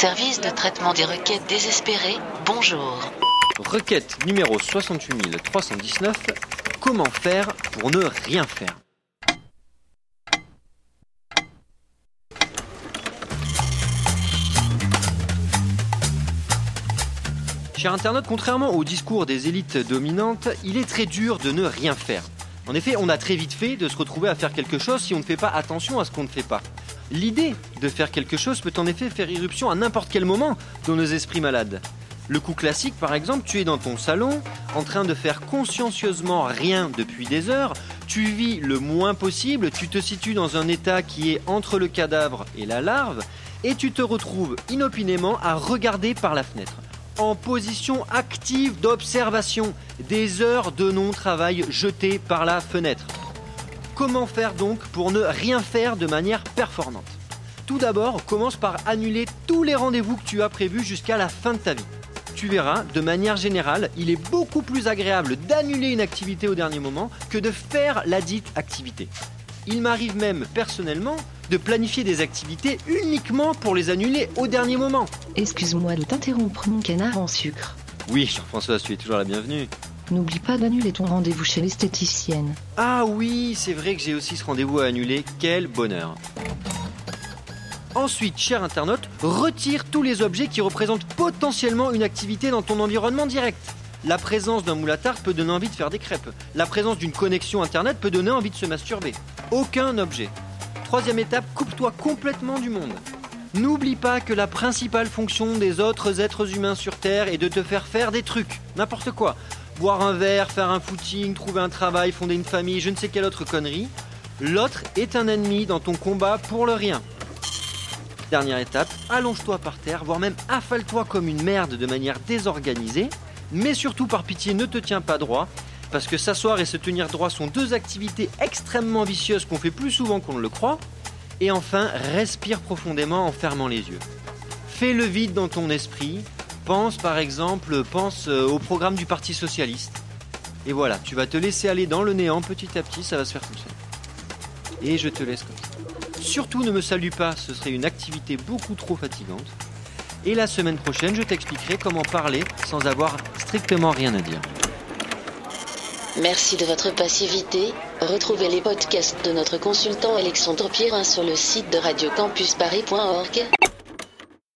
Service de traitement des requêtes désespérées, bonjour. Requête numéro 68319. Comment faire pour ne rien faire? Cher internaute, contrairement au discours des élites dominantes, il est très dur de ne rien faire. En effet, on a très vite fait de se retrouver à faire quelque chose si on ne fait pas attention à ce qu'on ne fait pas. L'idée de faire quelque chose peut en effet faire irruption à n'importe quel moment dans nos esprits malades. Le coup classique, par exemple, tu es dans ton salon, en train de faire consciencieusement rien depuis des heures, tu vis le moins possible, tu te situes dans un état qui est entre le cadavre et la larve, et tu te retrouves inopinément à regarder par la fenêtre en position active d'observation, des heures de non-travail jetées par la fenêtre. Comment faire donc pour ne rien faire de manière performante? Tout d'abord, commence par annuler tous les rendez-vous que tu as prévus jusqu'à la fin de ta vie. Tu verras, de manière générale, il est beaucoup plus agréable d'annuler une activité au dernier moment que de faire la dite activité. Il m'arrive même personnellement de planifier des activités uniquement pour les annuler au dernier moment. Excuse-moi de t'interrompre, mon canard en sucre. Oui, Jean-François, tu es toujours la bienvenue. N'oublie pas d'annuler ton rendez-vous chez l'esthéticienne. Ah oui, c'est vrai que j'ai aussi ce rendez-vous à annuler. Quel bonheur. Ensuite, cher internaute, retire tous les objets qui représentent potentiellement une activité dans ton environnement direct. La présence d'un moule peut donner envie de faire des crêpes. La présence d'une connexion internet peut donner envie de se masturber. Aucun objet. Troisième étape, coupe-toi complètement du monde. N'oublie pas que la principale fonction des autres êtres humains sur Terre est de te faire faire des trucs, n'importe quoi. Boire un verre, faire un footing, trouver un travail, fonder une famille, je ne sais quelle autre connerie. L'autre est un ennemi dans ton combat pour le rien. Dernière étape, allonge-toi par terre, voire même affale-toi comme une merde de manière désorganisée. Mais surtout par pitié, ne te tiens pas droit parce que s'asseoir et se tenir droit sont deux activités extrêmement vicieuses qu'on fait plus souvent qu'on ne le croit. Et enfin, respire profondément en fermant les yeux. Fais le vide dans ton esprit. Pense par exemple, pense euh, au programme du Parti Socialiste. Et voilà, tu vas te laisser aller dans le néant petit à petit, ça va se faire tout seul. Et je te laisse comme ça. Surtout ne me salue pas, ce serait une activité beaucoup trop fatigante. Et la semaine prochaine, je t'expliquerai comment parler sans avoir strictement rien à dire. Merci de votre passivité. Retrouvez les podcasts de notre consultant Alexandre Pierrin sur le site de radiocampusparis.org.